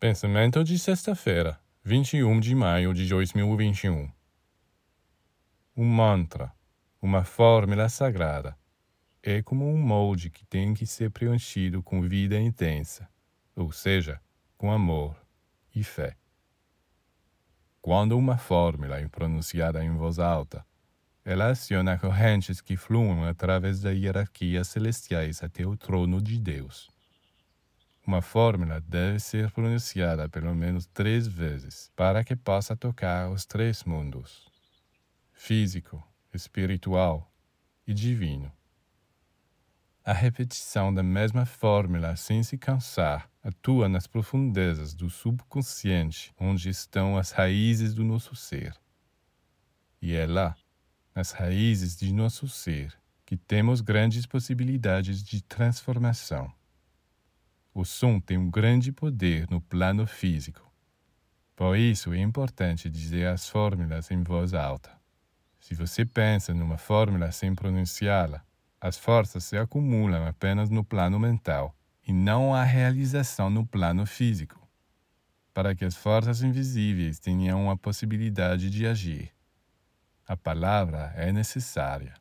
Pensamento de sexta-feira, 21 de maio de 2021. Um mantra, uma fórmula sagrada, é como um molde que tem que ser preenchido com vida intensa, ou seja, com amor e fé. Quando uma fórmula é pronunciada em voz alta, ela aciona correntes que fluem através das hierarquias celestiais até o trono de Deus. Uma fórmula deve ser pronunciada pelo menos três vezes para que possa tocar os três mundos: físico, espiritual e divino. A repetição da mesma fórmula sem se cansar atua nas profundezas do subconsciente, onde estão as raízes do nosso ser. E é lá, nas raízes de nosso ser, que temos grandes possibilidades de transformação. O som tem um grande poder no plano físico. Por isso é importante dizer as fórmulas em voz alta. Se você pensa numa fórmula sem pronunciá-la, as forças se acumulam apenas no plano mental e não há realização no plano físico. Para que as forças invisíveis tenham a possibilidade de agir, a palavra é necessária.